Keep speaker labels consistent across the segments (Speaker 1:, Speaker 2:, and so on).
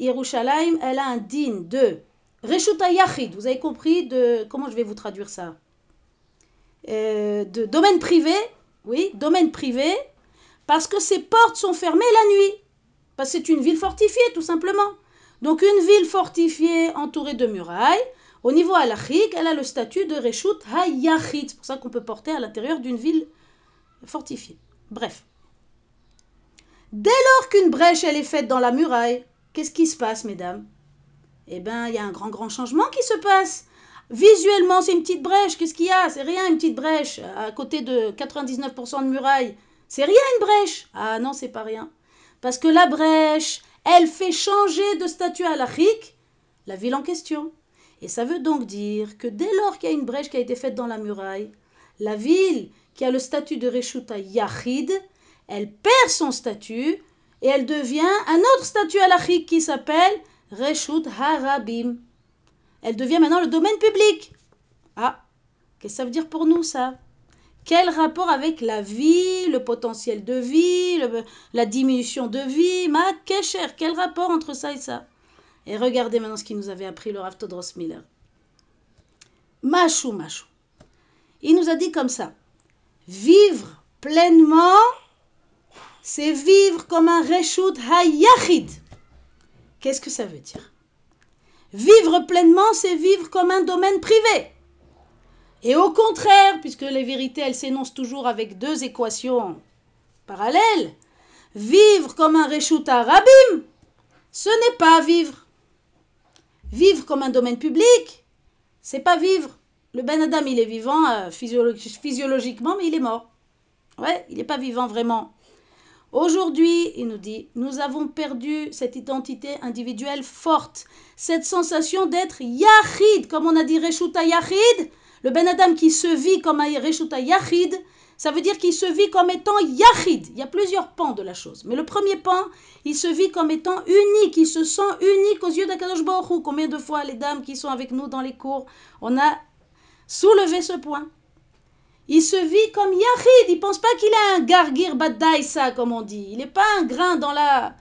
Speaker 1: Yerushalayim, elle a un din de Reshuta Yachid. Vous avez compris de. Comment je vais vous traduire ça? Euh, De domaine privé. Oui, domaine privé. Parce que ses portes sont fermées la nuit. Parce que c'est une ville fortifiée, tout simplement. Donc, une ville fortifiée entourée de murailles. Au niveau halachique, elle a le statut de Reshut HaYachid. C'est pour ça qu'on peut porter à l'intérieur d'une ville fortifiée. Bref. Dès lors qu'une brèche elle est faite dans la muraille, qu'est-ce qui se passe, mesdames? Eh bien, il y a un grand, grand changement qui se passe. Visuellement, c'est une petite brèche. Qu'est-ce qu'il y a? C'est rien, une petite brèche. À côté de 99% de muraille, c'est rien une brèche. Ah non, c'est pas rien. Parce que la brèche, elle fait changer de statut halachique la ville en question. Et ça veut donc dire que dès lors qu'il y a une brèche qui a été faite dans la muraille, la ville qui a le statut de Reshuta Yachid, elle perd son statut et elle devient un autre statut halachique qui s'appelle Reshut Harabim. Elle devient maintenant le domaine public. Ah, qu'est-ce que ça veut dire pour nous ça? Quel rapport avec la vie, le potentiel de vie, la diminution de vie? Ma kesher, quel rapport entre ça et ça? Et regardez maintenant ce qu'il nous avait appris le Rav Todros Miller. Machou, machou. Il nous a dit comme ça. Vivre pleinement, c'est vivre comme un Reshut Hayachid. Qu'est-ce que ça veut dire? Vivre pleinement, c'est vivre comme un domaine privé. Et au contraire, puisque les vérités, elles s'énoncent toujours avec deux équations parallèles, vivre comme un Reshut Rabim, ce n'est pas vivre. Vivre comme un domaine public, c'est pas vivre. Le Ben Adam, il est vivant euh, physiolo- physiologiquement, mais il est mort. Ouais, il n'est pas vivant vraiment. Aujourd'hui, il nous dit, nous avons perdu cette identité individuelle forte, cette sensation d'être Yachid, comme on a dit Reshuta Yachid, le Ben Adam qui se vit comme un Reshuta Yachid, ça veut dire qu'il se vit comme étant Yachid. Il y a plusieurs pans de la chose. Mais le premier pan, il se vit comme étant unique, il se sent unique aux yeux d'Akadosh Baruch. Combien de fois les dames qui sont avec nous dans les cours, on a soulevé ce point? Il se vit comme Yachid. Il pense pas qu'il est un gargir bad daïsa, comme on dit. Il n'est pas un grain dans la.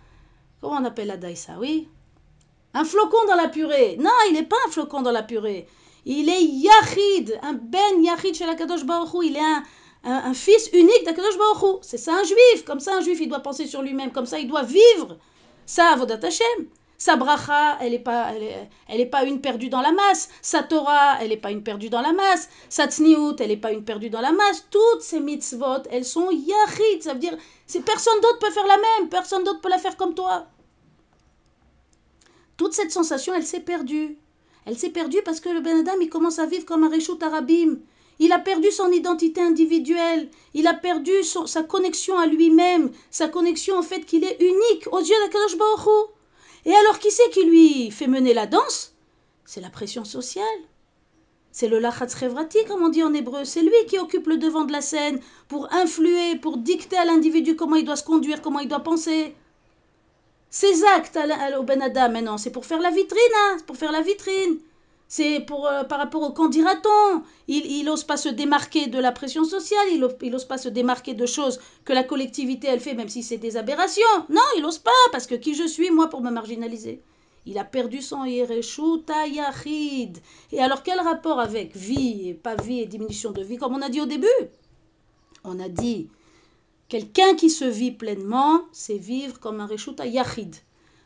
Speaker 1: Comment on appelle la daïsa Oui? Un flocon dans la purée. Non, il n'est pas un flocon dans la purée. Il est Yachid, un ben Yachid chez la Kadosh Baruch Hu. Il est un, un, fils unique d'Akadosh Baruch Hu. C'est ça un juif. Comme ça, un juif, il doit penser sur lui-même. Comme ça, il doit vivre. Ça, Avodat Hashem. Sa bracha, elle n'est pas, elle est, elle est pas une perdue dans la masse. Sa Torah, elle n'est pas une perdue dans la masse. Sa elle n'est pas une perdue dans la masse. Toutes ces mitzvot, elles sont yachid. Ça veut dire, c'est personne d'autre peut faire la même. Personne d'autre peut la faire comme toi. Toute cette sensation, elle s'est perdue. Elle s'est perdue parce que le Ben Adam, il commence à vivre comme un Réchout Arabim. Il a perdu son identité individuelle. Il a perdu sa connexion à lui-même. Sa connexion au fait qu'il est unique aux yeux d'Akadosh Baruch. Et alors, qui c'est qui lui fait mener la danse? C'est la pression sociale. C'est le lachatz revrati, comme on dit en hébreu. C'est lui qui occupe le devant de la scène pour influer, pour dicter à l'individu comment il doit se conduire, comment il doit penser. Ces actes au Ben Adam, maintenant, c'est pour faire la vitrine, hein, pour faire la vitrine. C'est pour euh, par rapport au qu'en dira-t-on? Il n'ose pas se démarquer de la pression sociale, il n'ose pas se démarquer de choses que la collectivité elle fait, même si c'est des aberrations. Non, il n'ose pas, parce que qui je suis, moi, pour me marginaliser? Il a perdu son Yereshuta Yachid. Et alors, quel rapport avec vie et pas vie et diminution de vie, comme on a dit au début On a dit quelqu'un qui se vit pleinement, c'est vivre comme un Reshuta Yachid.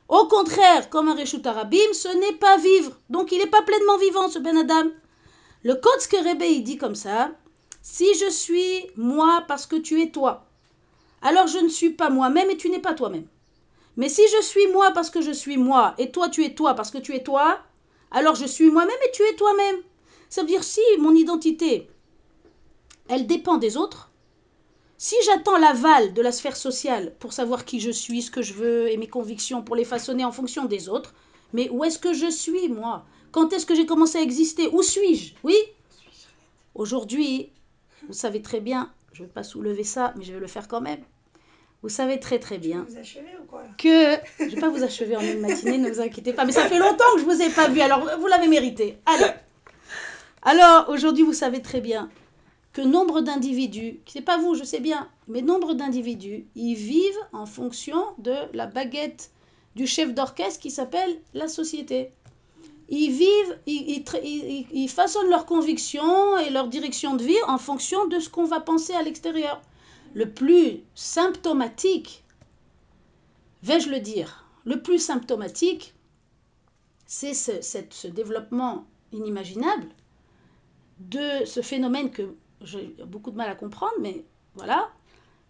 Speaker 1: Au contraire, comme un Reshut Arabim, ce n'est pas vivre. Donc il n'est pas pleinement vivant, ce Ben Adam. Le Kotske Rebbe, il dit comme ça Si je suis moi parce que tu es toi, alors je ne suis pas moi-même et tu n'es pas toi-même. Mais si je suis moi parce que je suis moi et toi tu es toi parce que tu es toi, alors je suis moi-même et tu es toi-même. Ça veut dire si mon identité, elle dépend des autres, si j'attends l'aval de la sphère sociale pour savoir qui je suis, ce que je veux et mes convictions pour les façonner en fonction des autres, mais où est-ce que je suis, moi? Quand est-ce que j'ai commencé à exister? Où suis-je? Oui? Aujourd'hui, vous savez très bien, je ne vais pas soulever ça, mais je vais le faire quand même. Vous savez très très bien
Speaker 2: Vous ou quoi?
Speaker 1: que je ne vais pas vous achever en une matinée, ne vous inquiétez pas, mais ça fait longtemps que je vous ai pas vu, alors vous l'avez mérité. Allez. Alors aujourd'hui, vous savez très bien que nombre d'individus, c'est pas vous, je sais bien, mais nombre d'individus, ils vivent en fonction de la baguette du chef d'orchestre qui s'appelle la société. Ils vivent, ils, ils, façonnent leurs convictions et leur direction de vie en fonction de ce qu'on va penser à l'extérieur. Le plus symptomatique, vais-je le dire, le plus symptomatique, c'est ce, ce, développement inimaginable de ce phénomène que j'ai beaucoup de mal à comprendre, mais voilà,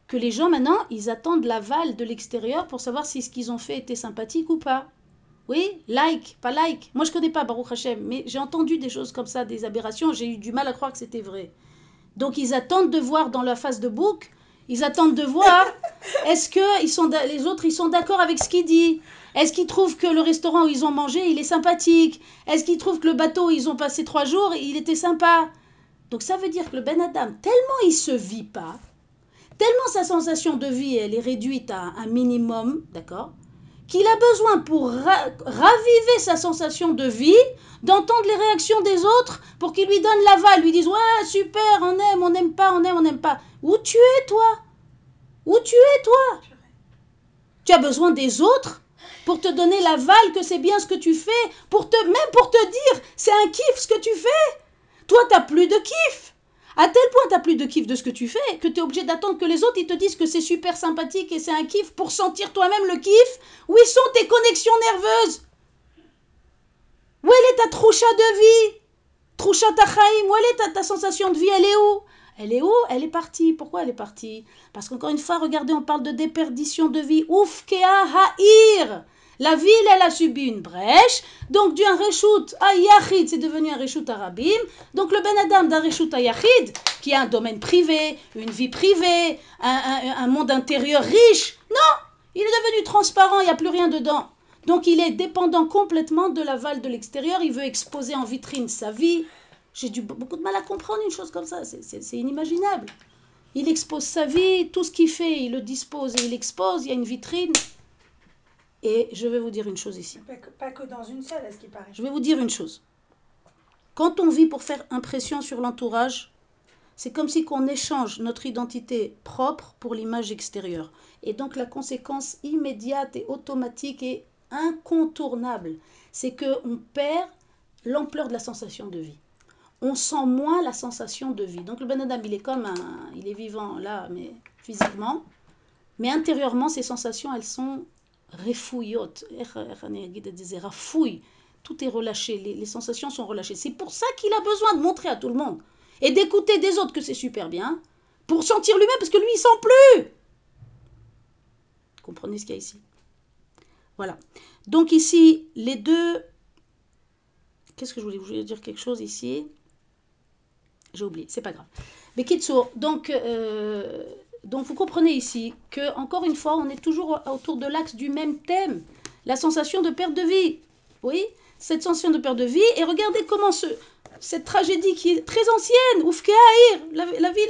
Speaker 1: que les gens maintenant, ils attendent l'aval de l'extérieur pour savoir si ce qu'ils ont fait était sympathique ou pas. Oui, like, pas like. Moi, je connais pas Baruch Hashem, mais j'ai entendu des choses comme ça, des aberrations. J'ai eu du mal à croire que c'était vrai. Donc, ils attendent de voir dans la face de bouc, ils attendent de voir est-ce que ils sont, les autres, ils sont d'accord avec ce qu'il dit. Est-ce qu'ils trouvent que le restaurant où ils ont mangé, il est sympathique? Est-ce qu'ils trouvent que le bateau où ils ont passé trois jours, il était sympa? Donc, ça veut dire que le Ben Adam, tellement il se vit pas, tellement sa sensation de vie, elle est réduite à un minimum, d'accord qu'il a besoin pour raviver sa sensation de vie, d'entendre les réactions des autres pour qu'ils lui donnent l'aval, lui disent Ouais, super, on aime, on n'aime pas, on aime, on n'aime pas. Où tu es, toi? Où tu es, toi? Tu as besoin des autres pour te donner l'aval que c'est bien ce que tu fais, pour te, même pour te dire c'est un kiff ce que tu fais. Toi, tu n'as plus de kiff. À tel point t'as plus de kiff de ce que tu fais que tu es obligé d'attendre que les autres ils te disent que c'est super sympathique et c'est un kiff pour sentir toi-même le kiff. Où sont tes connexions nerveuses? Où est ta troucha de vie? Troucha tachaim Où est ta, ta sensation de vie? Elle est où? Elle est où? Elle est partie. Pourquoi elle est partie? Parce qu'encore une fois, regardez, on parle de déperdition de vie. Ouf kea ha'ir la ville, elle a subi une brèche, donc d'un reshoot à Yachid, c'est devenu un reshoot arabim. Donc le Ben Adam d'un reshoot à Yachid, qui a un domaine privé, une vie privée, un, monde intérieur riche, non, il est devenu transparent, il n'y a plus rien dedans. Donc il est dépendant complètement de l'aval de l'extérieur, il veut exposer en vitrine sa vie. J'ai du beaucoup de mal à comprendre une chose comme ça, c'est inimaginable. Il expose sa vie, tout ce qu'il fait, il le dispose et il expose, il y a une vitrine. Et je vais vous dire une chose ici.
Speaker 2: Pas que, dans une seule, est-ce qu'il paraît
Speaker 1: Je vais vous dire une chose. Quand on vit pour faire impression sur l'entourage, c'est comme si qu'on échange notre identité propre pour l'image extérieure. Et donc la conséquence immédiate et automatique et incontournable, c'est qu'on perd l'ampleur de la sensation de vie. On sent moins la sensation de vie. Donc le Ben Adam, il est comme un, il est vivant là, mais physiquement, mais intérieurement, ses sensations, elles sont rafouille, tout est relâché, les, sensations sont relâchées. C'est pour ça qu'il a besoin de montrer à tout le monde et d'écouter des autres que c'est super bien, pour sentir lui-même, parce que lui, il sent plus. comprenez ce qu'il y a ici Voilà. Donc ici, les deux... Qu'est-ce que je voulais Vous voulez dire quelque chose ici? J'ai oublié, c'est pas grave. Mais donc... Euh, donc vous comprenez ici que, encore une fois, on est toujours autour de l'axe du même thème, la sensation de perte de vie. Oui, cette sensation de perte de vie. Et regardez comment ce, cette tragédie qui est très ancienne, Oufkeaïr, la, la ville,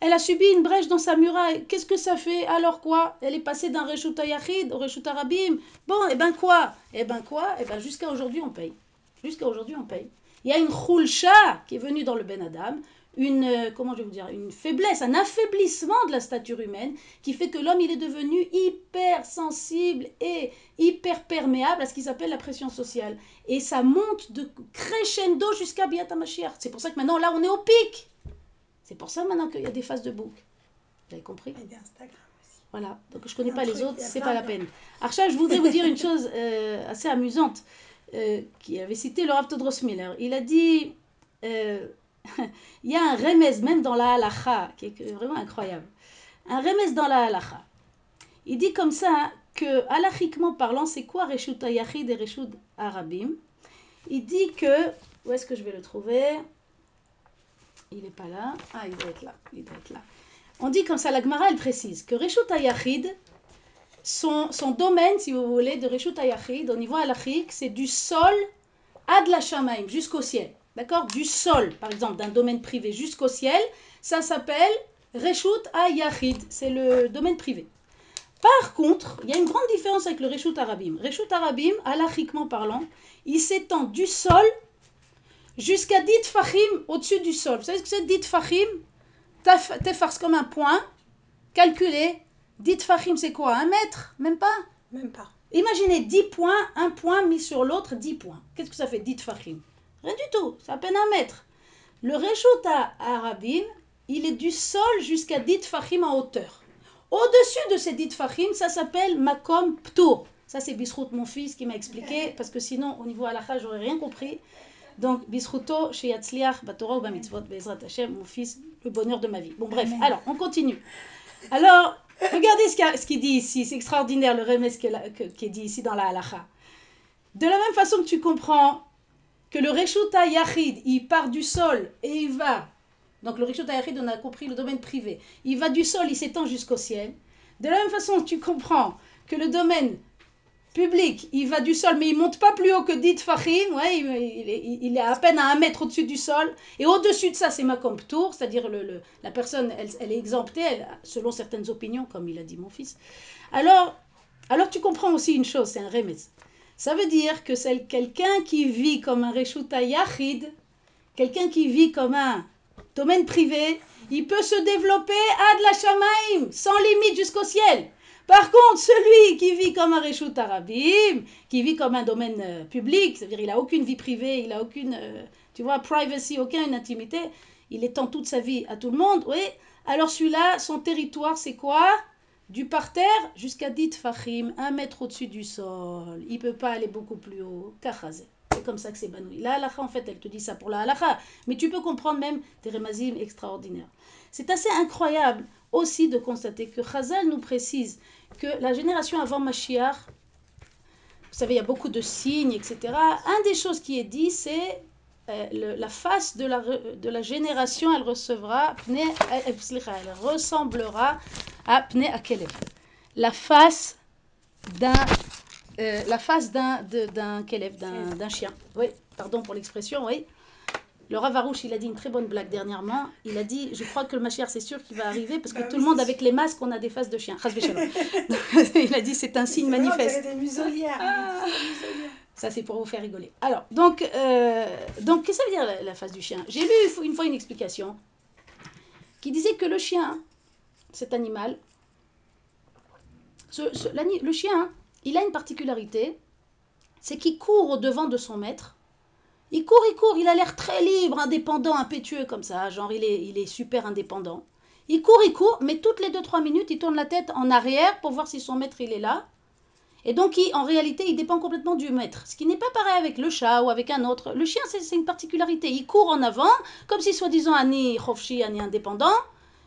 Speaker 1: elle a, subi une brèche dans sa muraille. Qu'est-ce que ça fait? Alors quoi? Elle est passée d'un Reshut Yachid au Reshut Arabim. Bon, et eh ben quoi? Et eh ben quoi? Et eh ben jusqu'à aujourd'hui, on paye. Jusqu'à aujourd'hui, on paye. Il y a une Khulcha qui est venue dans le Ben Adam, une, euh, comment je vais vous dire, une faiblesse, un affaiblissement de la stature humaine qui fait que l'homme il est devenu hyper sensible et hyper perméable à ce qu'ils appellent la pression sociale. Et ça monte de crescendo jusqu'à Biata C'est pour ça que maintenant là on est au pic. C'est pour ça maintenant qu'il y a des phases de bouc. Vous avez compris?
Speaker 2: Et Instagram aussi.
Speaker 1: Voilà, donc je connais pas les autres, c'est pas la peine. Archa, je voudrais vous dire une chose euh, assez amusante euh, qui avait cité le Rav Todros Miller. Il a dit il y a un remez même dans la halacha qui est vraiment incroyable. Un remez dans la halacha. Il dit comme ça que, halachiquement parlant, c'est quoi Reshut Yachid et Reshut Arabim? Il dit que, où est-ce que je vais le trouver? Il n'est pas là. Ah, il doit être là. Il doit être là. On dit comme ça, la Gemara, elle précise que Reshut Yachid, son, son domaine, si vous voulez, de Reshut Yachid, au niveau halachique, c'est du sol ad la Shamaim, jusqu'au ciel d'accord, du sol, par exemple, d'un domaine privé jusqu'au ciel, ça s'appelle Reshut Ayachid, c'est le domaine privé. Par contre, il y a une grande différence avec le Reshut Arabim. Reshut Arabim, alachiquement parlant, il s'étend du sol jusqu'à dit Fahim au-dessus du sol. Vous savez ce que c'est dit Fahim? Tefars comme un point, calculé. Dit Fahim, c'est quoi? Un mètre? Même pas?
Speaker 2: Même pas.
Speaker 1: Imaginez 10 points, un point mis sur l'autre, 10 points. Qu'est-ce que ça fait 10 fachim Rien du tout, c'est à peine un mètre. Le réchout à Arabim, il est du sol jusqu'à 10 fachim en hauteur. Au-dessus de ces 10 fachim, ça s'appelle makom ptour. Ça, c'est Bisrout, mon fils, qui m'a expliqué, parce que sinon, au niveau halakha, j'aurais rien compris. Donc, Bisrouto, chez Yatzliach, Batorah ou Bamitzvot, Bezrat Hashem, mon fils, le bonheur de ma vie. Bon, bref, alors, on continue. Alors, regardez ce qu'il dit ici, c'est extraordinaire le remès qui est dit ici dans la halakha. De la même façon que tu comprends que le Reshuta Yachid, il part du sol et il va. Donc, le Reshuta Yachid, on a compris le domaine privé. Il va du sol, il s'étend jusqu'au ciel. De la même façon, tu comprends que le domaine public, il va du sol, mais il monte pas plus haut que dit Fahim, ouais, il, est à peine à un mètre au-dessus du sol, et au-dessus de ça, c'est ma Tour, c'est-à-dire le, la personne, elle, est exemptée, selon certaines opinions, comme il a dit mon fils. Alors, alors tu comprends aussi une chose, c'est un remez. Ça veut dire que c'est quelqu'un qui vit comme un Reshuta Yachid, quelqu'un qui vit comme un domaine privé, il peut se développer à de la Shamaim, sans limite jusqu'au ciel. Par contre, celui qui vit comme un Réchout Arabim, qui vit comme un domaine euh, public, c'est-à-dire il n'a aucune vie privée, il n'a aucune, euh, tu vois, privacy, aucune intimité, il étend toute sa vie à tout le monde, oui. Alors celui-là, son territoire, c'est quoi? Du parterre jusqu'à Dit Fahim, un mètre au-dessus du sol. Il ne peut pas aller beaucoup plus haut. Kachazé. C'est comme ça que c'est banoui. La halakha, en fait, elle te dit ça pour la halakha. Mais tu peux comprendre même des remazim extraordinaires. C'est assez incroyable aussi de constater que Chazal nous précise que la génération avant Mashiach, vous savez, il y a beaucoup de signes, etc. Un des choses qui est dit, c'est euh, la face de la, de la génération, elle recevra, elle ressemblera à Pne Akelev. La face d'un euh, la face d'un d'un d'un chien. Oui, pardon pour l'expression, oui. Le Ravarouche, il a dit une très bonne blague dernièrement. Il a dit Je crois que le Mashiach, c'est sûr qu'il va arriver parce que bah tout le monde, avec les masques, on a des faces de chiens. il a dit C'est un signe manifeste.
Speaker 2: Des muselières. Ah.
Speaker 1: Ça, c'est pour vous faire rigoler. Alors, donc, euh, donc qu'est-ce que ça veut dire la, face du chien? J'ai lu une fois une explication qui disait que le chien, cet animal, le chien, il a une particularité c'est qu'il court au devant de son maître il court, il court, il a l'air très libre, indépendant, impétueux comme ça, genre il est, il est super indépendant. Il court, il court, mais toutes les 2-3 minutes, il tourne la tête en arrière pour voir si son maître il est là. Et donc, en réalité, il dépend complètement du maître. Ce qui n'est pas pareil avec le chat ou avec un autre. Le chien, c'est une particularité. Il court en avant, comme si soi-disant Annie Khofshi, Annie indépendant.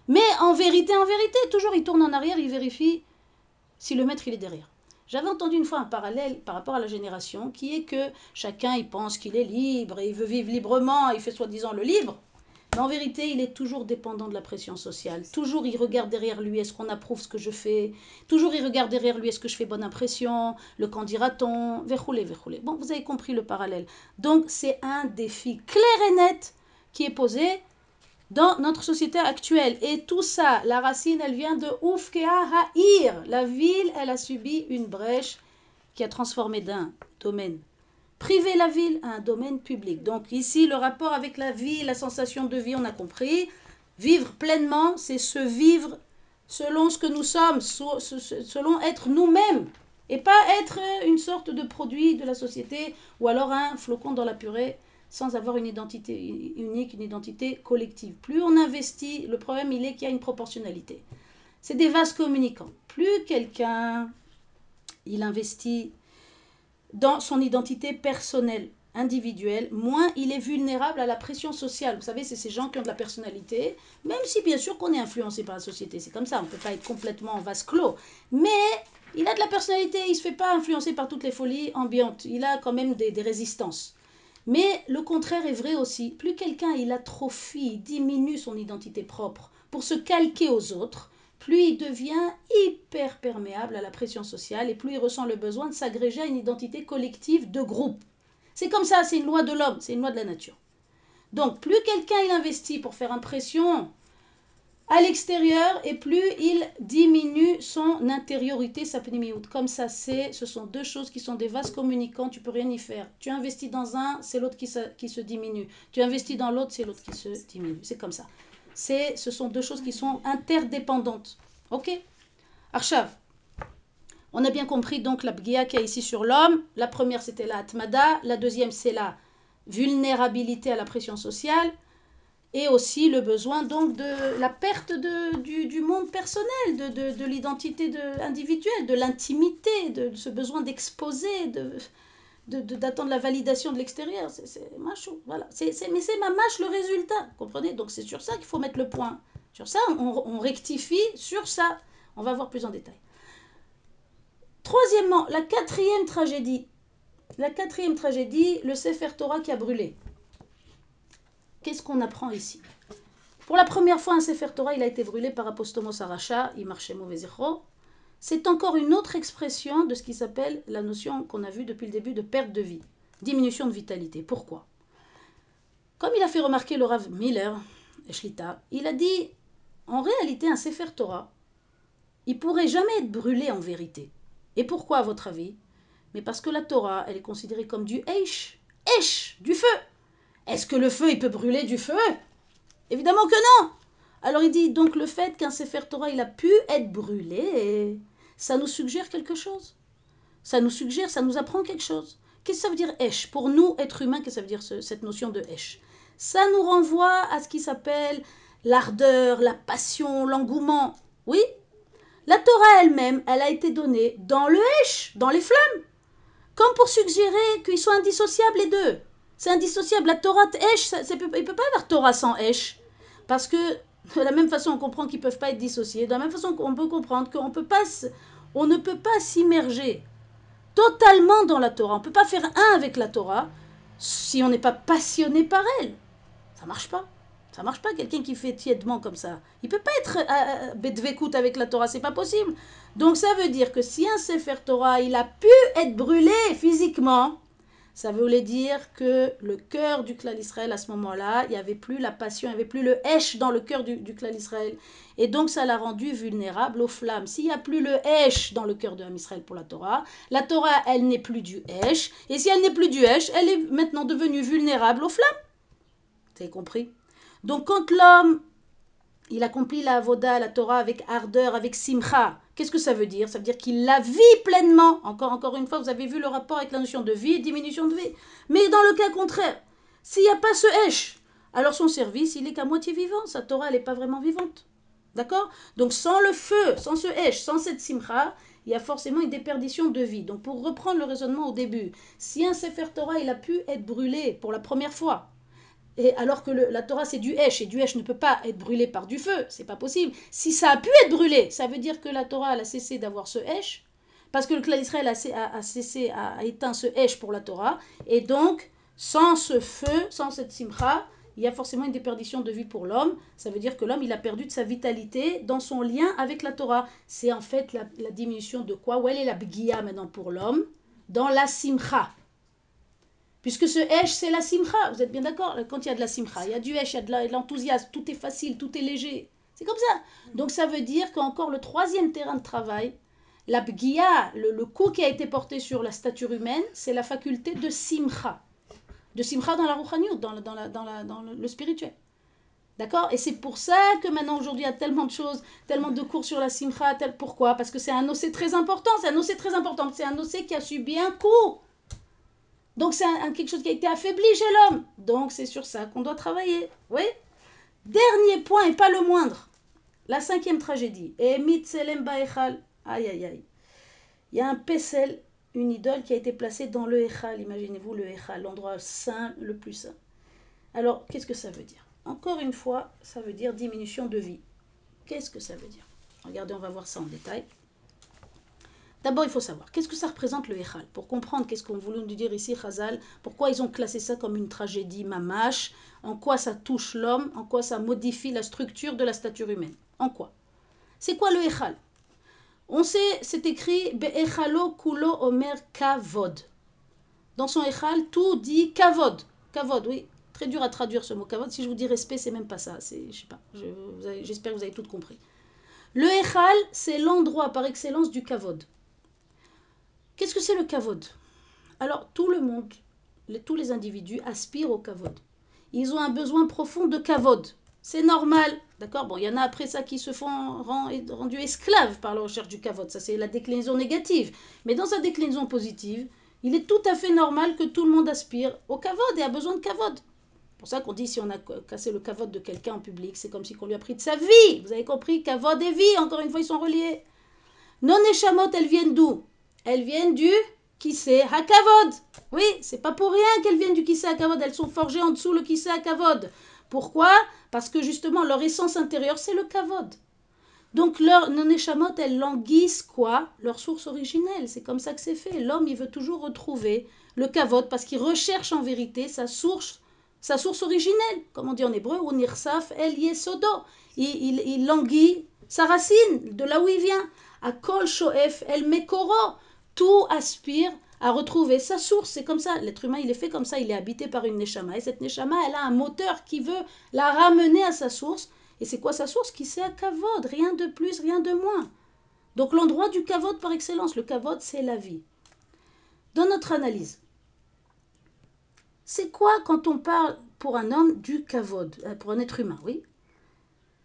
Speaker 1: Mais en vérité, en vérité, toujours il tourne en arrière, il vérifie si le maître il est derrière. J'avais entendu une fois un parallèle par rapport à la génération qui est que chacun il pense qu'il est libre et il veut vivre librement, il fait soi-disant le libre. Mais en vérité, il est toujours dépendant de la pression sociale. Toujours, il regarde derrière lui, est-ce qu'on approuve ce que je fais? Toujours, il regarde derrière lui, est-ce que je fais bonne impression? Le quand dira-t-on? Verroulé, verroulé. Bon, vous avez compris le parallèle. Donc, c'est un défi clair et net qui est posé dans notre société actuelle. Et tout ça, la racine, elle vient de Oufkea Ha'ir. La ville, elle a subi une brèche qui a transformé d'un domaine privé la ville à un domaine public. Donc ici, le rapport avec la vie, la sensation de vie, on a compris. Vivre pleinement, c'est se vivre selon ce que nous sommes, selon être nous-mêmes. Et pas être une sorte de produit de la société ou alors un flocon dans la purée sans avoir une identité unique, une identité collective. Plus on investit, le problème il est qu'il y a une proportionnalité. C'est des vases communicants. Plus quelqu'un il investit dans son identité personnelle, individuelle, moins il est vulnérable à la pression sociale. Vous savez, c'est ces gens qui ont de la personnalité, même si bien sûr qu'on est influencé par la société, c'est comme ça, on ne peut pas être complètement en vase clos. Mais il a de la personnalité, il ne se fait pas influencer par toutes les folies ambiantes, il a quand même des résistances. Mais le contraire est vrai aussi. Plus quelqu'un il atrophie, diminue son identité propre pour se calquer aux autres, plus il devient hyper perméable à la pression sociale et plus il ressent le besoin de s'agréger à une identité collective de groupe. C'est comme ça, c'est une loi de l'homme, c'est une loi de la nature. Donc plus quelqu'un il investit pour faire impression à l'extérieur et plus il diminue son intériorité, sa pnimiout. Comme ça, c'est, ce sont deux choses qui sont des vases communicants, tu peux rien y faire. Tu investis dans un, c'est l'autre qui se, qui se diminue. Tu investis dans l'autre, c'est l'autre qui se diminue. C'est comme ça. C'est, ce sont deux choses qui sont interdépendantes. Ok? Archav. On a bien compris donc la bgia qu'il y a ici sur l'homme. La première, c'était la atmada. La deuxième, c'est la vulnérabilité à la pression sociale. Et aussi le besoin donc de la perte de, du, monde personnel, de, de, l'identité individuelle, de l'intimité, de, ce besoin d'exposer, de, d'attendre la validation de l'extérieur. C'est macho, voilà. mais c'est ma mâche le résultat, comprenez? Donc c'est sur ça qu'il faut mettre le point. Sur ça, on, on rectifie sur ça. On va voir plus en détail. Troisièmement, la quatrième tragédie. La quatrième tragédie, le Sefer Torah qui a brûlé. Qu'est-ce qu'on apprend ici? Pour la première fois, un Sefer Torah, il a été brûlé par Apostomos Aracha, il marchait mauvais C'est encore une autre expression de ce qui s'appelle la notion qu'on a vue depuis le début de perte de vie, diminution de vitalité. Pourquoi? Comme il a fait remarquer le Rav Miller, Shlita, il a dit en réalité, un Sefer Torah, il pourrait jamais être brûlé en vérité. Et pourquoi, à votre avis? Mais parce que la Torah, elle est considérée comme du Eish. Eish, du feu. Est-ce que le feu, il peut brûler du feu? Évidemment que non Alors il dit, donc le fait qu'un Sefer Torah, il a pu être brûlé, ça nous suggère quelque chose. Ça nous suggère, ça nous apprend quelque chose. Qu'est-ce que ça veut dire Esh? Pour nous, êtres humains, qu'est-ce que ça veut dire cette notion de Esh? Ça nous renvoie à ce qui s'appelle l'ardeur, la passion, l'engouement. Oui, la Torah elle-même, elle a été donnée dans le Hesh, dans les flammes. Comme pour suggérer qu'ils soient indissociables les deux. C'est indissociable. La Torah Hesh, il ne peut pas y avoir Torah sans Hesh. Parce que de la même façon, on comprend qu'ils ne peuvent pas être dissociés. De la même façon qu'on peut comprendre qu'on peut pas, on ne peut pas s'immerger totalement dans la Torah. On ne peut pas faire un avec la Torah si on n'est pas passionné par elle. Ça marche pas. Ça marche pas, quelqu'un qui fait tièdement comme ça. Il peut pas être euh, euh, bedvekout avec la Torah, c'est pas possible. Donc ça veut dire que si un Sefer Torah, il a pu être brûlé physiquement, ça voulait dire que le cœur du clan Israël à ce moment-là, il n'y avait plus la passion, il n'y avait plus le Hesh dans le cœur du, clan Israël. Et donc ça l'a rendu vulnérable aux flammes. S'il n'y a plus le Hesh dans le cœur de Israël pour la Torah, la Torah, elle n'est plus du Hesh. Et si elle n'est plus du Hesh, elle est maintenant devenue vulnérable aux flammes. Avez compris? Donc quand l'homme, il accomplit la voda, la Torah avec ardeur, avec simcha, qu'est-ce que ça veut dire? Ça veut dire qu'il la vit pleinement. Encore, encore une fois, vous avez vu le rapport avec la notion de vie et diminution de vie. Mais dans le cas contraire, s'il n'y a pas ce hesh, alors son service, il est qu'à moitié vivant. Sa Torah, elle n'est pas vraiment vivante. D'accord? Donc sans le feu, sans ce hesh, sans cette simcha, il y a forcément une déperdition de vie. Donc pour reprendre le raisonnement au début, si un Sefer Torah, il a pu être brûlé pour la première fois, et alors que la Torah c'est du Hesh, et du Hesh ne peut pas être brûlé par du feu, c'est pas possible. Si ça a pu être brûlé, ça veut dire que la Torah a cessé d'avoir ce Hesh, parce que le clan d'Israël a, cessé, a, éteint ce Hesh pour la Torah, et donc sans ce feu, sans cette simcha, il y a forcément une déperdition de vie pour l'homme. Ça veut dire que l'homme, il a perdu de sa vitalité dans son lien avec la Torah. C'est en fait la, diminution de quoi? Où est la bgia maintenant pour l'homme? Dans la simcha. Puisque ce Hesh, c'est la simcha. Vous êtes bien d'accord Quand il y a de la simcha, il y a du Hesh, il y a de l'enthousiasme, tout est facile, tout est léger. C'est comme ça. Donc ça veut dire qu'encore le troisième terrain de travail, la bgia, le, coup qui a été porté sur la stature humaine, c'est la faculté de simcha. De simcha dans la rouchaniut, dans, dans, le, spirituel. D'accord? Et c'est pour ça que maintenant, aujourd'hui, il y a tellement de choses, tellement de cours sur la simcha. Pourquoi? Parce que c'est un OC très important. C'est un OC très important. C'est un OC qui a subi un coup. Donc c'est quelque chose qui a été affaibli chez l'homme. Donc c'est sur ça qu'on doit travailler. Oui Dernier point et pas le moindre. La cinquième tragédie. Et Baechal. Aïe aïe aïe. Il y a un Pessel, une idole qui a été placée dans le Echal. Imaginez-vous le Echal, l'endroit saint, le plus saint. Alors qu'est-ce que ça veut dire? Encore une fois, ça veut dire diminution de vie. Qu'est-ce que ça veut dire? Regardez, on va voir ça en détail. D'abord, il faut savoir, qu'est-ce que ça représente le Echal? Pour comprendre qu'est-ce qu'on voulait nous dire ici, Chazal, pourquoi ils ont classé ça comme une tragédie mamache, en quoi ça touche l'homme, en quoi ça modifie la structure de la stature humaine? En quoi? C'est quoi le Echal? On sait, c'est écrit Be'echalo kulo omer kavod. Dans son Echal, tout dit kavod. Kavod, oui. Très dur à traduire ce mot kavod. Si je vous dis respect, c'est même pas ça. C'est, je sais pas. J'espère que vous avez tout compris. Le Echal, c'est l'endroit par excellence du kavod. Qu'est-ce que c'est le kavod? Alors, tout le monde, tous les individus aspirent au kavod. Ils ont un besoin profond de kavod. c'est normal. D'accord? Bon, il y en a après ça qui se font rend, rendus esclaves par la recherche du kavod. Ça, c'est la déclinaison négative. Mais dans sa déclinaison positive, il est tout à fait normal que tout le monde aspire au kavod et a besoin de kavod. C'est pour ça qu'on dit si on a cassé le kavod de quelqu'un en public, c'est comme si on lui a pris de sa vie. Vous avez compris? Kavod et vie, encore une fois, ils sont reliés. Non échamot, elles viennent d'où? Elles viennent du Kissé Hakavod. Oui, c'est pas pour rien qu'elles viennent du Kissé Hakavod. Elles sont forgées en dessous le Kissé Hakavod. Pourquoi? Parce que justement, leur essence intérieure, c'est le Kavod. Donc, leur non-échamot, elles languissent quoi? Leur source originelle. C'est comme ça que c'est fait. L'homme, il veut toujours retrouver le Kavod parce qu'il recherche en vérité sa source, sa source originelle. Comme on dit en hébreu, ou nirsaf el yesodo. Il, il, il languit sa racine, de là où il vient. À kol shoef el mekoro tout aspire à retrouver sa source. C'est comme ça. L'être humain, il est fait comme ça. Il est habité par une neshama. Et cette neshama, elle a un moteur qui veut la ramener à sa source. Et c'est quoi sa source? Qui sait à kavod. Rien de plus, rien de moins. Donc l'endroit du kavod par excellence. Le kavod, c'est la vie. Dans notre analyse, c'est quoi quand on parle pour un homme du kavod? Euh, Pour un être humain, oui.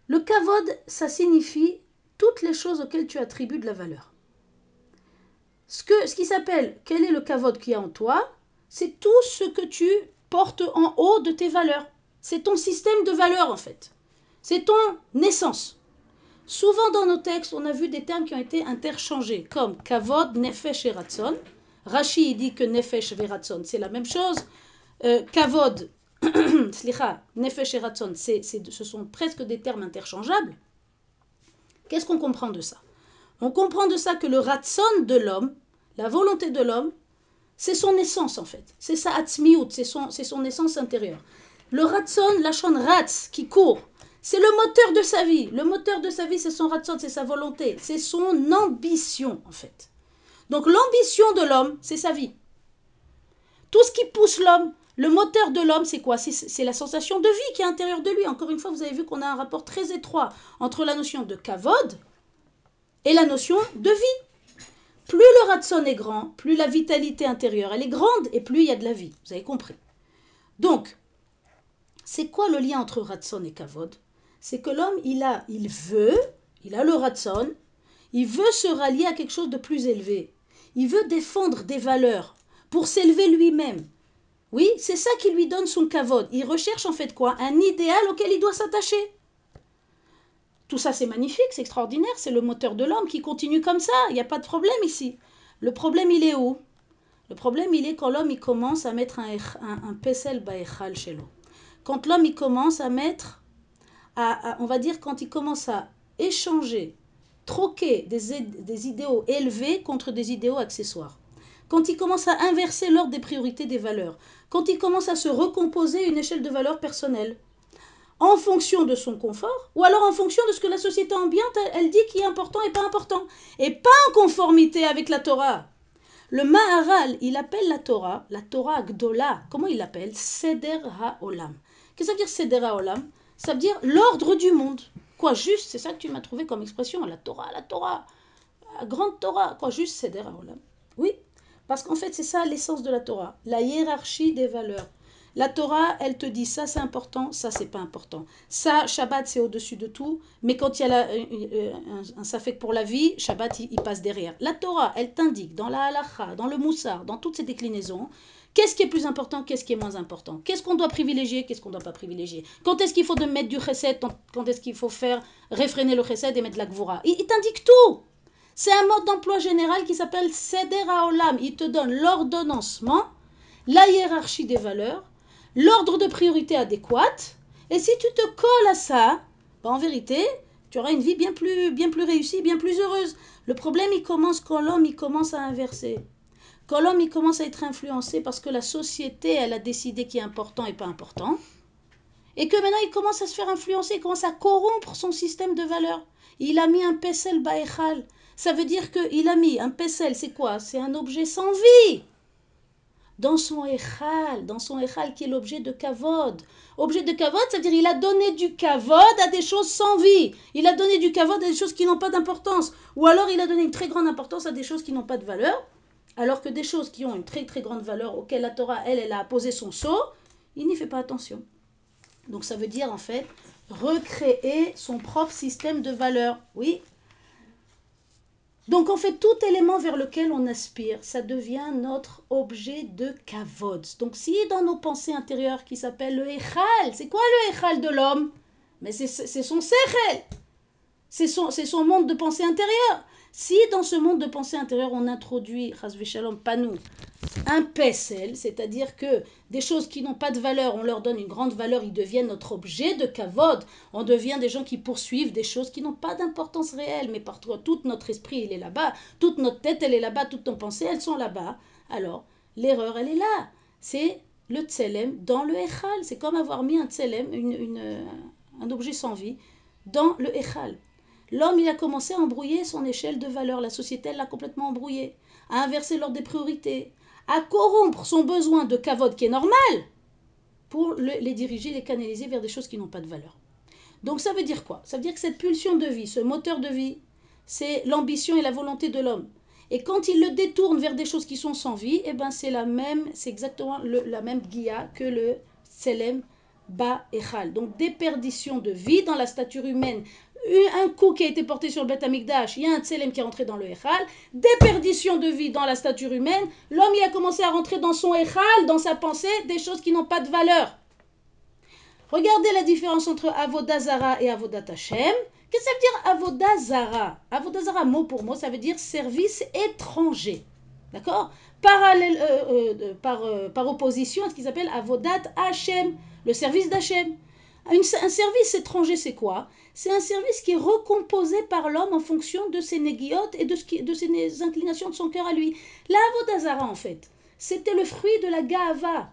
Speaker 1: Le kavod, ça signifie toutes les choses auxquelles tu attribues de la valeur. Ce, que, ce qui s'appelle quel est le kavod qu'il y a en toi, c'est tout ce que tu portes en haut de tes valeurs. C'est ton système de valeurs en fait. C'est ton essence. Souvent dans nos textes, on a vu des termes qui ont été interchangés, comme kavod, nefesh et ratson. Rashi dit que nefesh et ratson, c'est la même chose. Euh, kavod, slicha, nefesh et ratson, ce sont presque des termes interchangeables. Qu'est-ce qu'on comprend de ça? On comprend de ça que le ratson de l'homme, la volonté de l'homme, c'est son essence en fait. C'est sa atzmiout, c'est son, essence intérieure. Le ratson, la chon ratz, qui court, c'est le moteur de sa vie. Le moteur de sa vie, c'est son ratson, c'est sa volonté, c'est son ambition en fait. Donc l'ambition de l'homme, c'est sa vie. Tout ce qui pousse l'homme, le moteur de l'homme, c'est quoi? C'est, la sensation de vie qui est à l'intérieur de lui. Encore une fois, vous avez vu qu'on a un rapport très étroit entre la notion de kavod et la notion de vie. Plus le ratson est grand, plus la vitalité intérieure elle est grande et plus il y a de la vie. Vous avez compris. Donc, c'est quoi le lien entre ratson et kavod? C'est que l'homme, il a, il veut, il a le ratson, il veut se rallier à quelque chose de plus élevé. Il veut défendre des valeurs pour s'élever lui-même. Oui, c'est ça qui lui donne son kavod. Il recherche en fait quoi? Un idéal auquel il doit s'attacher. Tout ça, c'est magnifique, c'est extraordinaire, c'est le moteur de l'homme qui continue comme ça, il n'y a pas de problème ici. Le problème, il est où? Le problème, il est quand l'homme, il commence à mettre un, un, un pesel baechal chez l'eau. Quand l'homme, il commence à mettre, à, on va dire, quand il commence à échanger, troquer des, des idéaux élevés contre des idéaux accessoires. Quand il commence à inverser l'ordre des priorités des valeurs. Quand il commence à se recomposer une échelle de valeurs personnelles en fonction de son confort, ou alors en fonction de ce que la société ambiante, elle, dit qui est important et pas important, et pas en conformité avec la Torah. Le Maharal, il appelle la Torah, la Torah Gdola, comment il l'appelle? Seder HaOlam. Qu'est-ce que ça veut dire Seder HaOlam? Ça veut dire l'ordre du monde. Quoi, juste, c'est ça que tu m'as trouvé comme expression, la Torah, la Torah, la grande Torah, quoi, juste Seder HaOlam. Oui, parce qu'en fait, c'est ça l'essence de la Torah, la hiérarchie des valeurs. La Torah, elle te dit ça c'est important, ça c'est pas important. Ça, Shabbat c'est au-dessus de tout, mais quand il y a la, euh, euh, un, pour la vie, Shabbat il, passe derrière. La Torah, elle t'indique dans la halacha, dans le moussar, dans toutes ces déclinaisons, qu'est-ce qui est plus important, qu'est-ce qui est moins important, qu'est-ce qu'on doit privilégier, qu'est-ce qu'on doit pas privilégier? Quand est-ce qu'il faut de mettre du chesed, quand est-ce qu'il faut faire réfréner le chesed et mettre la gvura? Il, il t'indique tout. C'est un mode d'emploi général qui s'appelle Seder Haolam. Il te donne l'ordonnancement, la hiérarchie des valeurs, l'ordre de priorité adéquate. Et si tu te colles à ça, ben en vérité, tu auras une vie bien plus, bien plus réussie, bien plus heureuse. Le problème, il commence quand l'homme, il commence à inverser. Quand l'homme, il commence à être influencé parce que la société, elle a décidé qui est important et pas important. Et que maintenant, il commence à se faire influencer, il commence à corrompre son système de valeurs. Il a mis un pesel baechal. Ça veut dire qu'il a mis un pesel, c'est quoi? C'est un objet sans vie dans son Echal, dans son Echal qui est l'objet de Kavod. Objet de Kavod, c'est-à-dire il a donné du Kavod à des choses sans vie. Il a donné du Kavod à des choses qui n'ont pas d'importance. Ou alors il a donné une très grande importance à des choses qui n'ont pas de valeur. Alors que des choses qui ont une très très grande valeur, auxquelles la Torah, elle, elle a posé son sceau, il n'y fait pas attention. Donc ça veut dire en fait recréer son propre système de valeurs. Oui. Donc en fait, tout élément vers lequel on aspire, ça devient notre objet de kavod. Donc si dans nos pensées intérieures qui s'appellent le echal, c'est quoi le echal de l'homme? Mais c'est son sechel. C'est son, son monde de pensée intérieure. Si dans ce monde de pensée intérieure, on introduit, shalom, pas nous, un pesel, c'est-à-dire que des choses qui n'ont pas de valeur, on leur donne une grande valeur, ils deviennent notre objet de kavod. On devient des gens qui poursuivent des choses qui n'ont pas d'importance réelle, mais partout, tout notre esprit, il est là-bas, toute notre tête, elle est là-bas, toutes nos pensées, elles sont là-bas. Alors, l'erreur, elle est là. C'est le tselem dans le echal. C'est comme avoir mis un tselem, une, un objet sans vie, dans le echal. L'homme, il a commencé à embrouiller son échelle de valeur. La société, elle l'a complètement embrouillé. À inverser l'ordre des priorités. À corrompre son besoin de cavote qui est normal pour les diriger, les canaliser vers des choses qui n'ont pas de valeur. Donc ça veut dire quoi? Ça veut dire que cette pulsion de vie, ce moteur de vie, c'est l'ambition et la volonté de l'homme. Et quand il le détourne vers des choses qui sont sans vie, eh ben c'est la même, c'est exactement la même guia que le Selem Ba Echal. Donc déperdition de vie dans la stature humaine un coup qui a été porté sur le Beth Amikdash, il y a un Tselem qui est rentré dans le Echal, déperdition de vie dans la stature humaine, l'homme il a commencé à rentrer dans son Echal, dans sa pensée, des choses qui n'ont pas de valeur. Regardez la différence entre Avodazara et Avodat Hashem. Qu'est-ce que ça veut dire Avodazara Avodazara, mot pour mot, ça veut dire service étranger. D'accord? Parallèle, euh, euh, par, euh, par opposition à ce qu'ils appellent Avodat Hashem, le service d'Hashem. Un, service étranger, c'est quoi? C'est un service qui est recomposé par l'homme en fonction de ses négiotes et de, ce qui, de ses inclinations de son cœur à lui. La Avodazara, en fait, c'était le fruit de la Gava.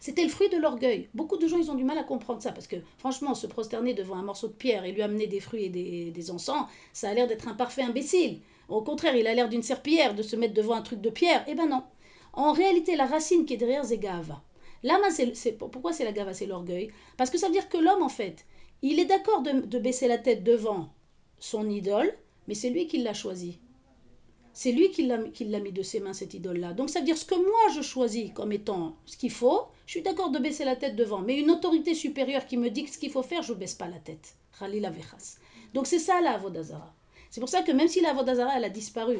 Speaker 1: C'était le fruit de l'orgueil. Beaucoup de gens, ils ont du mal à comprendre ça, parce que franchement, se prosterner devant un morceau de pierre et lui amener des fruits et des, encens, ça a l'air d'être un parfait imbécile. Au contraire, il a l'air d'une serpillière de se mettre devant un truc de pierre. Eh ben non. En réalité, la racine qui est derrière, c'est Gava. L'âme, c'est, pourquoi c'est la gava, c'est l'orgueil? Parce que ça veut dire que l'homme, en fait, il est d'accord de, baisser la tête devant son idole, mais c'est lui qui l'a choisi. C'est lui qui l'a, mis de ses mains, cette idole-là. Donc ça veut dire ce que moi je choisis comme étant ce qu'il faut, je suis d'accord de baisser la tête devant. Mais une autorité supérieure qui me dit ce qu'il faut faire, je ne baisse pas la tête. Donc c'est ça la Avodazara. C'est pour ça que même si la Avodazara, elle a disparu,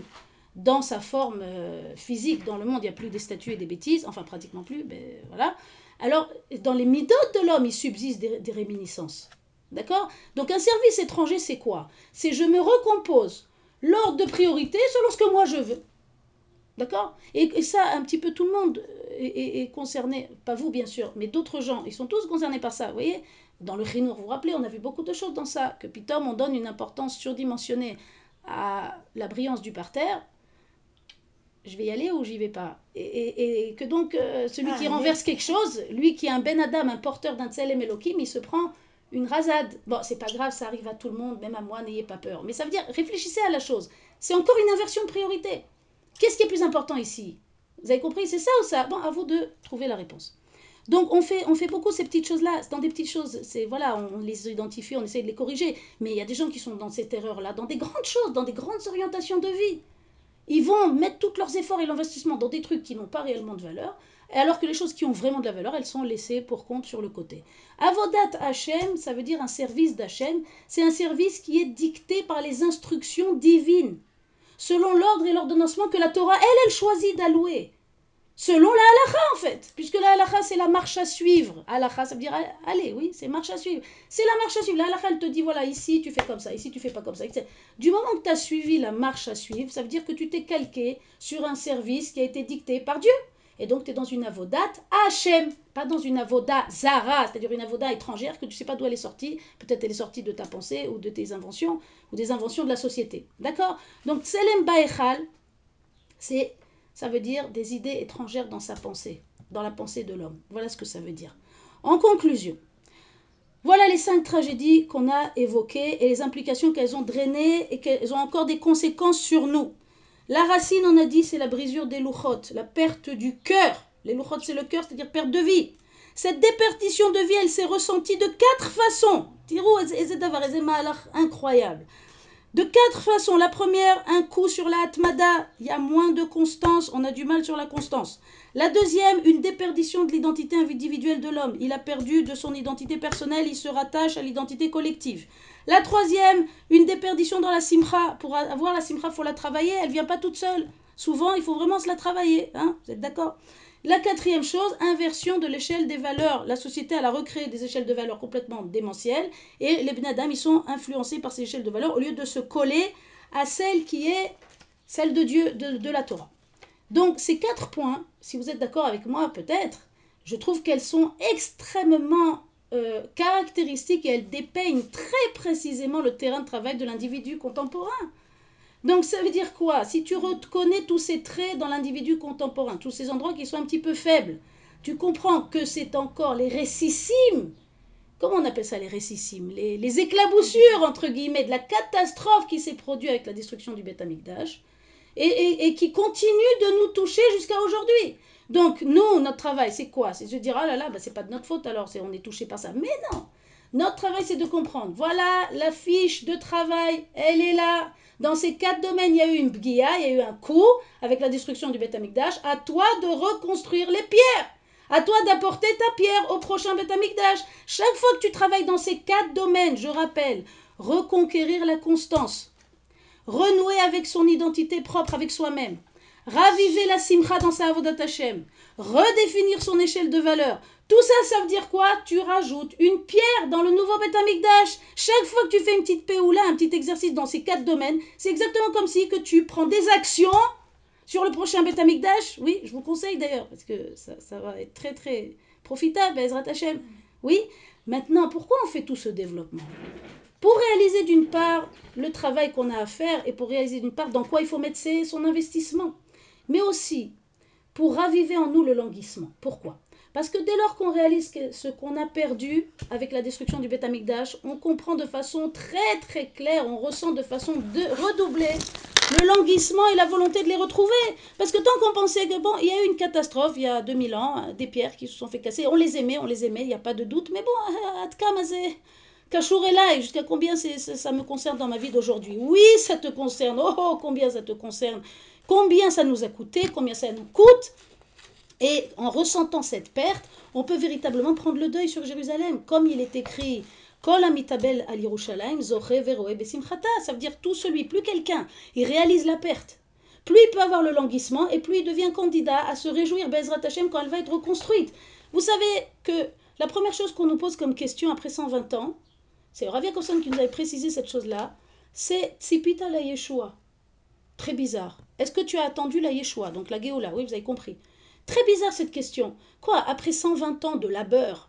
Speaker 1: dans sa forme euh, physique. Dans le monde, il n'y a plus des statues et des bêtises, enfin pratiquement plus, mais voilà. Alors, dans les méthodes de l'homme, il subsiste des, réminiscences. D'accord? Donc, un service étranger, c'est quoi? C'est je me recompose l'ordre de priorité selon ce que moi je veux. D'accord? Et, ça, un petit peu tout le monde est, concerné, pas vous bien sûr, mais d'autres gens, ils sont tous concernés par ça. Vous voyez? Dans le Rhinour, vous vous rappelez, on a vu beaucoup de choses dans ça, que Pitom, on donne une importance surdimensionnée à la brillance du parterre, je vais y aller ou j'y vais pas? Et, que donc euh, celui ah, qui renverse quelque chose, lui qui est un Ben Adam, un porteur d'un Tselem Elohim, il se prend une rasade. Bon, c'est pas grave, ça arrive à tout le monde, même à moi, n'ayez pas peur. Mais ça veut dire, réfléchissez à la chose. C'est encore une inversion de priorité. Qu'est-ce qui est plus important ici? Vous avez compris? C'est ça ou ça? Bon, à vous de trouver la réponse. Donc on fait, on fait beaucoup ces petites choses-là, dans des petites choses, c'est voilà, on les identifie, on essaie de les corriger, mais il y a des gens qui sont dans cette erreur-là, dans des grandes choses, dans des grandes orientations de vie. Ils vont mettre tous leurs efforts et l'investissement dans des trucs qui n'ont pas réellement de valeur, alors que les choses qui ont vraiment de la valeur, elles sont laissées pour compte sur le côté. Avodat Hashem, ça veut dire un service d'Hachem, c'est un service qui est dicté par les instructions divines, selon l'ordre et l'ordonnancement que la Torah, elle, elle choisit d'allouer selon la halakha en fait, puisque la halakha c'est la marche à suivre. Halakha ça veut dire allez, oui, c'est marche à suivre. C'est la marche à suivre. La halakha elle te dit voilà, ici tu fais comme ça, ici tu fais pas comme ça. Du moment que tu as suivi la marche à suivre, ça veut dire que tu t'es calqué sur un service qui a été dicté par Dieu. Et donc tu es dans une avodat Hachem, pas dans une avoda Zara, c'est-à-dire une avoda étrangère que tu sais pas d'où elle est sortie. Peut-être elle est sortie de ta pensée ou de tes inventions ou des inventions de la société. D'accord? Donc Tselem Baechal, c'est ça veut dire des idées étrangères dans sa pensée, dans la pensée de l'homme. Voilà ce que ça veut dire. En conclusion, voilà les cinq tragédies qu'on a évoquées et les implications qu'elles ont drainées et qu'elles ont encore des conséquences sur nous. La racine, on a dit, c'est la brisure des louchot, la perte du cœur. Les louchot, c'est le cœur, c'est-à-dire perte de vie. Cette déperdition de vie, elle s'est ressentie de quatre façons. Tirou incroyable. De quatre façons. La première, un coup sur la Atmada. Il y a moins de constance. On a du mal sur la constance. La deuxième, une déperdition de l'identité individuelle de l'homme. Il a perdu de son identité personnelle, il se rattache à l'identité collective. La troisième, une déperdition dans la simcha. Pour avoir la simcha, il faut la travailler, elle vient pas toute seule. Souvent, il faut vraiment se la travailler. Hein Vous êtes d'accord? La quatrième chose, inversion de l'échelle des valeurs. La société, elle a recréé des échelles de valeurs complètement démentielles et les Benadam, ils sont influencés par ces échelles de valeurs au lieu de se coller à celle qui est celle de Dieu, de, de la Torah. Donc, ces quatre points, si vous êtes d'accord avec moi, peut-être, je trouve qu'elles sont extrêmement euh, caractéristiques et elles dépeignent très précisément le terrain de travail de l'individu contemporain. Donc ça veut dire quoi? Si tu reconnais tous ces traits dans l'individu contemporain, tous ces endroits qui sont un petit peu faibles, tu comprends que c'est encore les récissimes, comment on appelle ça les récissimes? Les, éclaboussures, entre guillemets, de la catastrophe qui s'est produite avec la destruction du Beth Amikdash et, qui continue de nous toucher jusqu'à aujourd'hui. Donc nous, notre travail, c'est quoi? C'est de dire, ah là là, bah, c'est pas de notre faute alors, on est touché par ça. Mais non Notre travail, c'est de comprendre. Voilà, la fiche de travail, elle est là. Dans ces quatre domaines, il y a eu une bgia, il y a eu un coup avec la destruction du Beth Amikdash. À toi de reconstruire les pierres. À toi d'apporter ta pierre au prochain Beth Amikdash. Chaque fois que tu travailles dans ces quatre domaines, je rappelle, reconquérir la constance, renouer avec son identité propre, avec soi-même, raviver la simcha dans sa avodat Hashem, redéfinir son échelle de valeur. Tout ça, ça veut dire quoi? Tu rajoutes une pierre dans le nouveau Beth Amikdash. Chaque fois que tu fais une petite péoula, un petit exercice dans ces quatre domaines, c'est exactement comme si que tu prends des actions sur le prochain Beth Amikdash. Oui, je vous conseille d'ailleurs, parce que ça, ça, va être très très profitable, Ezrat. Oui, maintenant, pourquoi on fait tout ce développement? Pour réaliser d'une part le travail qu'on a à faire et pour réaliser d'une part dans quoi il faut mettre son investissement, mais aussi pour raviver en nous le languissement. Pourquoi? Parce que dès lors qu'on réalise ce qu'on a perdu avec la destruction du Beth Amikdash, on comprend de façon très très claire, on ressent de façon de redoublée le languissement et la volonté de les retrouver. Parce que tant qu'on pensait que, bon, il y a eu une catastrophe il y a 2000 ans, des pierres qui se sont fait casser, on les aimait, on les aimait, il n'y a pas de doute, mais bon, Atkamazé, Kachour est là, et jusqu'à combien ça, ça me concerne dans ma vie d'aujourd'hui? Oui, ça te concerne, oh, oh, combien ça te concerne, combien ça nous a coûté, combien ça nous coûte. Et en ressentant cette perte, on peut véritablement prendre le deuil sur Jérusalem, comme il est écrit Kol al veroe besimchata. Ça veut dire tout celui, plus quelqu'un, il réalise la perte. Plus il peut avoir le languissement et plus il devient candidat à se réjouir Bezrat Hashem quand elle va être reconstruite. Vous savez que la première chose qu'on nous pose comme question après 120 ans, c'est Ravia Kosson qui nous avait précisé cette chose-là, c'est Tzipita la Yeshua. Très bizarre. Est-ce que tu as attendu la Yeshua, donc la Géoula Oui, vous avez compris. Très bizarre cette question. Quoi, après 120 ans de labeur,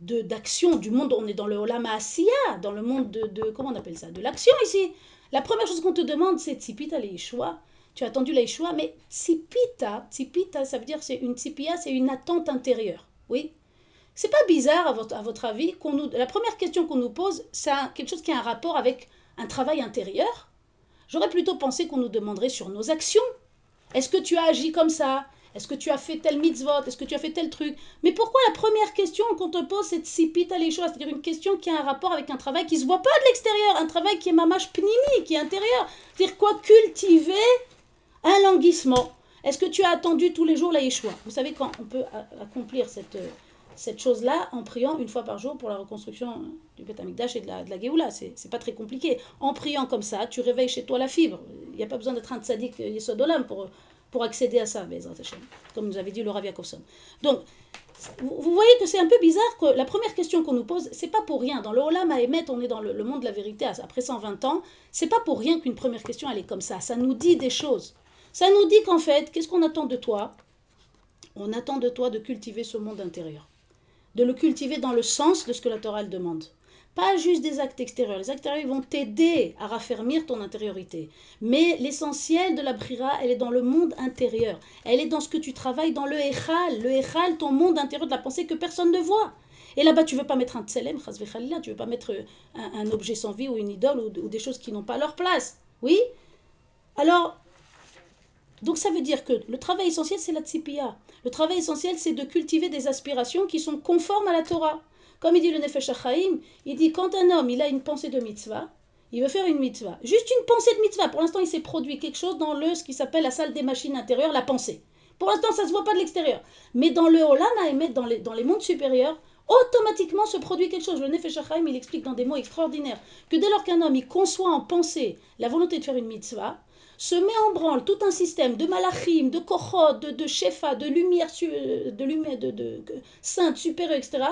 Speaker 1: de d'action du monde, on est dans le Olama Asiya, dans le monde de, de, comment on appelle ça, de l'action ici. La première chose qu'on te demande, c'est Tzipita la Yeshua. Tu as attendu la Yeshua, mais Tzipita, Tzipita, ça veut dire c'est une Tzipia, c'est une attente intérieure. Oui, c'est pas bizarre, à votre, à votre avis, qu'on nous, la première question qu'on nous pose, c'est quelque chose qui a un rapport avec un travail intérieur? J'aurais plutôt pensé qu'on nous demanderait sur nos actions. Est-ce que tu as agi comme ça? Est-ce que tu as fait tel mitzvot? Est-ce que tu as fait tel truc? Mais pourquoi la première question qu'on te pose, c'est de sipit les choses? C'est-à-dire une question qui a un rapport avec un travail qui ne se voit pas de l'extérieur, un travail qui est mamache pnimi, qui est intérieur. C'est-à-dire quoi Cultiver un languissement? Est-ce que tu as attendu tous les jours la Yeshua? Vous savez quand on peut accomplir cette cette chose-là en priant une fois par jour pour la reconstruction du Beth Amikdash et de la, de la Géoula. C'est pas très compliqué. En priant comme ça, tu réveilles chez toi la fibre. Il n'y a pas besoin d'être un tzaddik Yesodolam pour, pour accéder à ça, comme nous avait dit le Rav. Donc, vous, voyez que c'est un peu bizarre que la première question qu'on nous pose, c'est pas pour rien. Dans le Olam Mahémet, on est dans le, le, monde de la vérité après 120 ans. C'est pas pour rien qu'une première question, elle est comme ça. Ça nous dit des choses. Ça nous dit qu'en fait, qu'est-ce qu'on attend de toi? On attend de toi de cultiver ce monde intérieur de le cultiver dans le sens de ce que la Torah demande. Pas juste des actes extérieurs. Les actes extérieurs vont t'aider à raffermir ton intériorité. Mais l'essentiel de la brira, elle est dans le monde intérieur. Elle est dans ce que tu travailles dans le Echal. Le Echal, ton monde intérieur de la pensée que personne ne voit. Et là-bas, tu veux pas mettre un tselem, tu veux pas mettre un, objet sans vie ou une idole ou des choses qui n'ont pas leur place. Oui? Alors, donc ça veut dire que le travail essentiel, c'est la tzipia. Le travail essentiel, c'est de cultiver des aspirations qui sont conformes à la Torah. Comme il dit le Nefesh HaChaim, il dit quand un homme il a une pensée de mitzvah, il veut faire une mitzvah. Juste une pensée de mitzvah. Pour l'instant, il s'est produit quelque chose dans le, ce qui s'appelle la salle des machines intérieures, la pensée. Pour l'instant, ça ne se voit pas de l'extérieur. Mais dans le Olam Haemet, dans les, dans les mondes supérieurs, automatiquement se produit quelque chose. Le Nefesh HaChaim, il explique dans des mots extraordinaires que dès lors qu'un homme il conçoit en pensée la volonté de faire une mitzvah, se met en branle tout un système de malachim, de kochot, de, de shefa, de lumière, de lumière, de, de, sainte, supérieure, etc.,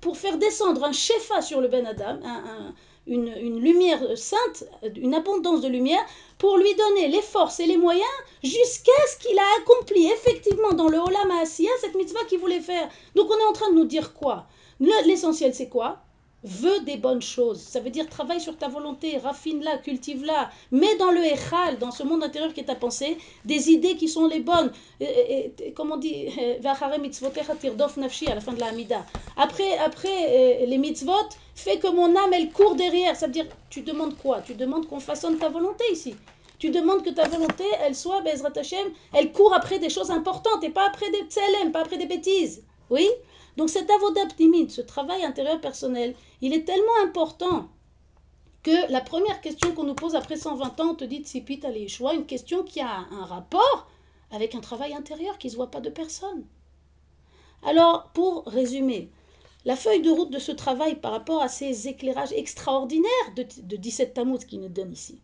Speaker 1: pour faire descendre un shefa sur le Ben Adam, un, une, une, lumière sainte, une abondance de lumière, pour lui donner les forces et les moyens jusqu'à ce qu'il a accompli effectivement dans le Olam Asiya cette mitzvah qu'il voulait faire. Donc on est en train de nous dire quoi? L'essentiel c'est quoi? Veux des bonnes choses. Ça veut dire travaille sur ta volonté, raffine-la, cultive-la, mets dans le Echal, dans ce monde intérieur qui est ta pensée, des idées qui sont les bonnes. Et, et, comme on dit, à la fin de la Hamida. Après, après les mitzvot, fais que mon âme, elle court derrière. Ça veut dire, tu demandes quoi? Tu demandes qu'on façonne ta volonté ici. Tu demandes que ta volonté, elle soit, Bezrat Hashem, elle court après des choses importantes et pas après des tselem, pas après des bêtises. Oui donc cet avodaptimide, ce travail intérieur personnel, il est tellement important que la première question qu'on nous pose après 120 ans, on te dit Tsipit choix une question qui a un rapport avec un travail intérieur qui ne se voit pas de personne. Alors, pour résumer, la feuille de route de ce travail par rapport à ces éclairages extraordinaires de, de 17 Tammuz qui nous donne ici,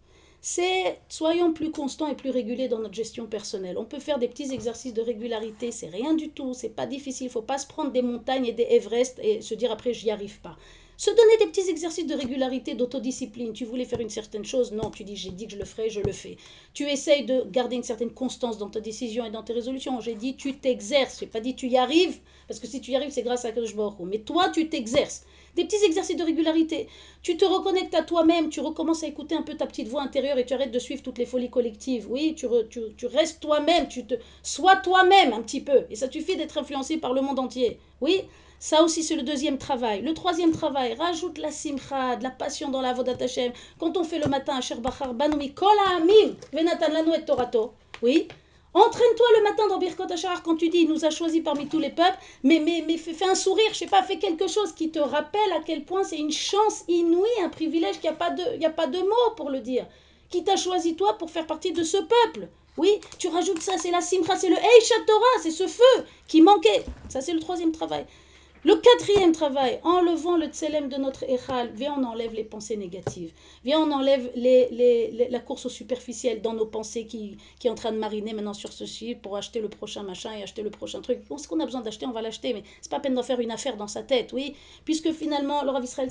Speaker 1: c'est soyons plus constants et plus réguliers dans notre gestion personnelle. On peut faire des petits exercices de régularité, c'est rien du tout, c'est pas difficile, il faut pas se prendre des montagnes et des Everest et se dire après j'y arrive pas. Se donner des petits exercices de régularité, d'autodiscipline. Tu voulais faire une certaine chose, non, tu dis j'ai dit que je le ferai, je le fais. Tu essayes de garder une certaine constance dans ta décision et dans tes résolutions. J'ai dit tu t'exerces, j'ai pas dit tu y arrives, parce que si tu y arrives c'est grâce à Kadosh Mais toi tu t'exerces des petits exercices de régularité. Tu te reconnectes à toi-même, tu recommences à écouter un peu ta petite voix intérieure et tu arrêtes de suivre toutes les folies collectives. Oui, tu, tu, restes toi-même, tu te sois toi-même un petit peu. Et ça suffit d'être influencé par le monde entier. Oui, ça aussi c'est le deuxième travail. Le troisième travail, rajoute la simcha, de la passion dans la vodat Hashem. Quand on fait le matin, Sherbachar Banoumi, Kol Venatan Lanu et Torato. Oui, Entraîne-toi le matin dans Birkot Hachar quand tu dis il nous a choisi parmi tous les peuples, mais, mais, mais fais, un sourire, je sais pas, fais quelque chose qui te rappelle à quel point c'est une chance inouïe, un privilège qu'il n'y a, pas de, a pas mots pour le dire. Qui t'a choisi toi pour faire partie de ce peuple? Oui, tu rajoutes ça, c'est la simcha, c'est le Eisha Torah, c'est ce feu qui manquait. Ça, c'est le troisième travail. Le quatrième travail, enlevant le tselem de notre Echal, viens on enlève les pensées négatives. Viens on enlève les, la course au superficiel dans nos pensées qui, qui est en train de mariner maintenant sur ceci pour acheter le prochain machin et acheter le prochain truc. Bon, ce qu'on a besoin d'acheter, on va l'acheter, mais c'est pas peine d'en faire une affaire dans sa tête, oui. Puisque finalement, le Rav Israël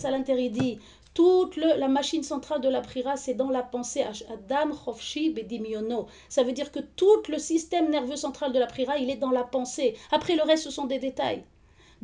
Speaker 1: dit toute la machine centrale de la prira, c'est dans la pensée. Adam Chofshi Bedimiono. Ça veut dire que tout le système nerveux central de la prira, il est dans la pensée. Après, le reste, ce sont des détails.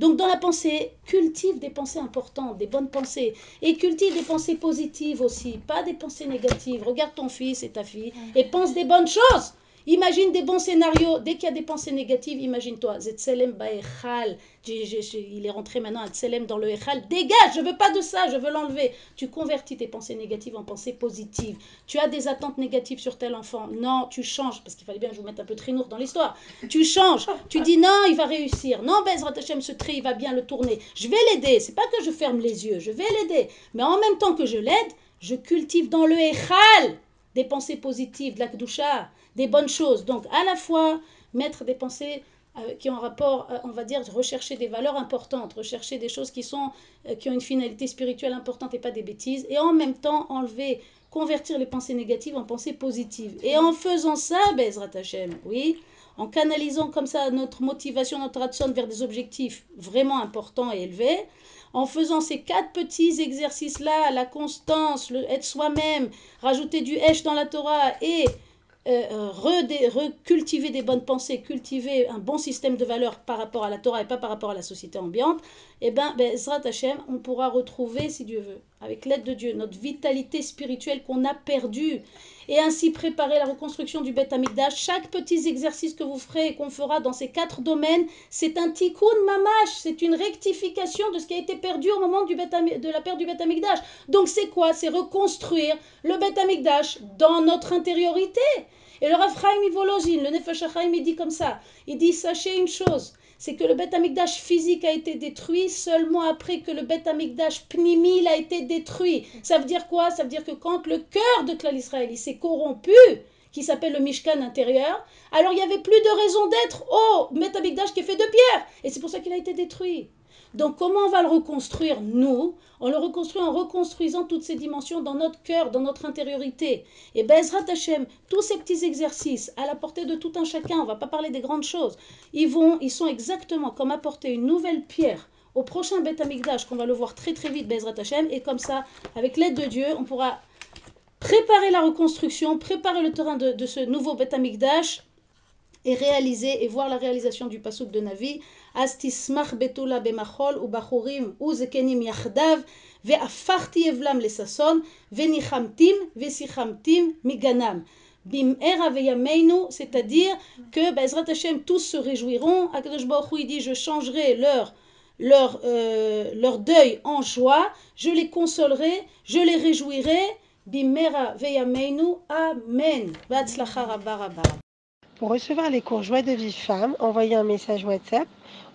Speaker 1: Donc dans la pensée, cultive des pensées importantes, des bonnes pensées. Et cultive des pensées positives aussi, pas des pensées négatives. Regarde ton fils et ta fille et pense des bonnes choses. Imagine des bons scénarios. Dès qu'il y a des pensées négatives, imagine-toi. Zetselem Baechal. Il est rentré maintenant à Tselem dans le Echal. Dégage, je veux pas de ça, je veux l'enlever. Tu convertis tes pensées négatives en pensées positives. Tu as des attentes négatives sur tel enfant. Non, tu changes. Parce qu'il fallait bien que je vous mette un peu trinour dans l'histoire. Tu changes. Tu dis non, il va réussir. Non, Bezrat Hashem, ce trait, il va bien le tourner. Je vais l'aider. C'est pas que je ferme les yeux. Je vais l'aider. Mais en même temps que je l'aide, je cultive dans le Echal des pensées positives, de la Kdusha des bonnes choses. Donc, à la fois, mettre des pensées euh, qui ont un rapport, euh, on va dire, rechercher des valeurs importantes, rechercher des choses qui, sont, euh, qui ont une finalité spirituelle importante et pas des bêtises, et en même temps enlever, convertir les pensées négatives en pensées positives. Et en faisant ça, Bezrat Hashem, oui, en canalisant comme ça notre motivation, notre ratson vers des objectifs vraiment importants et élevés, en faisant ces quatre petits exercices-là, la constance, le être soi-même, rajouter du Hesh dans la Torah et euh, euh recultiver des bonnes pensées, cultiver un bon système de valeurs par rapport à la Torah et pas par rapport à la société ambiante, eh bien, ben, Hashem, on pourra retrouver, si Dieu veut, avec l'aide de Dieu, notre vitalité spirituelle qu'on a perdue, et ainsi préparer la reconstruction du Beth Amikdash. Chaque petit exercice que vous ferez et qu'on fera dans ces quatre domaines, c'est un tikkun mamash, c'est une rectification de ce qui a été perdu au moment de la perte du Beth Amikdash. Donc c'est quoi? C'est reconstruire le Beth Amikdash dans notre intériorité. Et le Rav Chaim le Nefesh il dit comme ça. Il dit, sachez une chose, c'est que le Beth Amikdash physique a été détruit seulement après que le Beth Amikdash pnimi a été détruit. Ça veut dire quoi? Ça veut dire que quand le cœur de Klal Israël s'est corrompu, qui s'appelle le Mishkan intérieur, alors il n'y avait plus de raison d'être au Betamikdash qui est fait de pierre. Et c'est pour ça qu'il a été détruit. Donc comment on va le reconstruire, nous On le reconstruit en reconstruisant toutes ces dimensions dans notre cœur, dans notre intériorité? Et Bezrat Hashem, tous ces petits exercices à la portée de tout un chacun, on va pas parler des grandes choses, ils, vont, ils sont exactement comme apporter une nouvelle pierre au prochain Beth Amikdash, qu'on va le voir très très vite, Bezrat Hashem, et comme ça, avec l'aide de Dieu, on pourra préparer la reconstruction, préparer le terrain de, ce nouveau Beth Amikdash, et réaliser et voir la réalisation du pasouk de Navi. C'est-à-dire que tous se réjouiront. Je changerai euh, leur deuil en joie, je les consolerai, je.
Speaker 3: Pour recevoir les de vie femme, envoyez un message WhatsApp